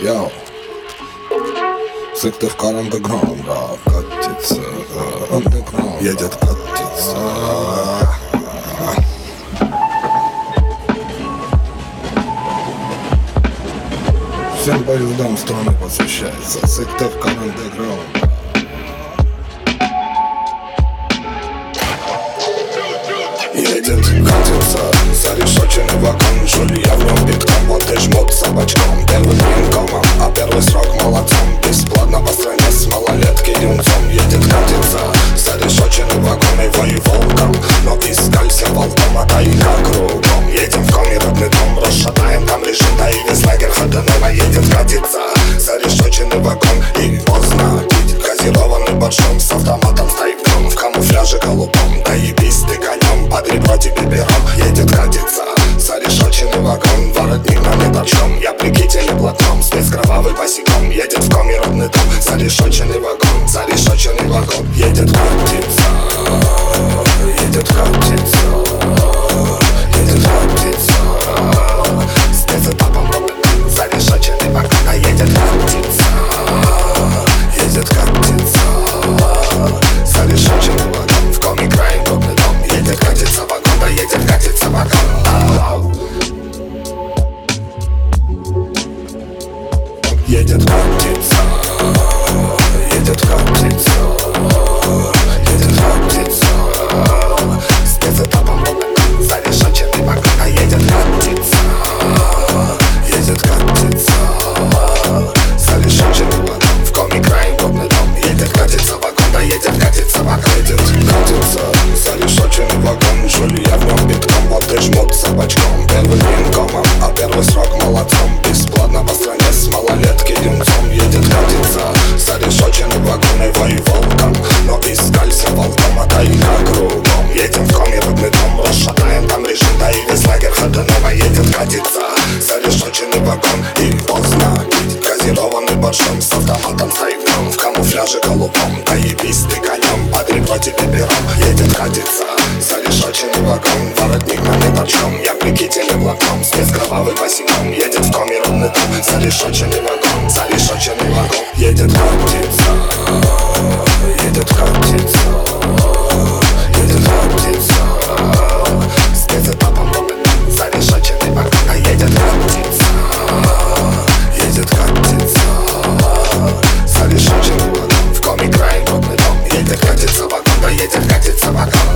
Йоу. Сыктывкар да, катится Андеграунд, едет катится Всем поездам страны посвящается. Сыктывкар андеграунд Едет, катится, за решетчиный вагон Жулья в нем битком, вот и жмут военкомом, первый срок молодцом Бесплатно по стране с малолетки юнцом. Едет, катится, за решетчиный вагон Его и волком, но искалься волком А тайга кругом, едем в коме родный дом Расшатаем там режим, да и весь лагерь ходуном Едет, катится, за решетчиный вагон И поздно пить газированный боржом С автоматом тайком, в камуфляже голубом Да ебись ты конем, под ребро тебе берем Едет, катится, вагон Воротник на мне торчком, я прикитель платном Спец кровавый босиком, едет в коме родный дом За и жмут собачком. Первый военкомом, а первый срок молодцом. Бесплатно по стране Едет катится, за решетчатый вагон И поздно. Газированный боржом С автоматом тайком, в камуфляже голубом Да ебись ты конем, под ребро тебе берем Едет катится, за решетчатый вагон Воротник на торчком, я прикитель блоком Спец кровавый босиком, едет в коме родный дом За решетчатый вагон, за решетчатый вагон Едет катится, bakalım.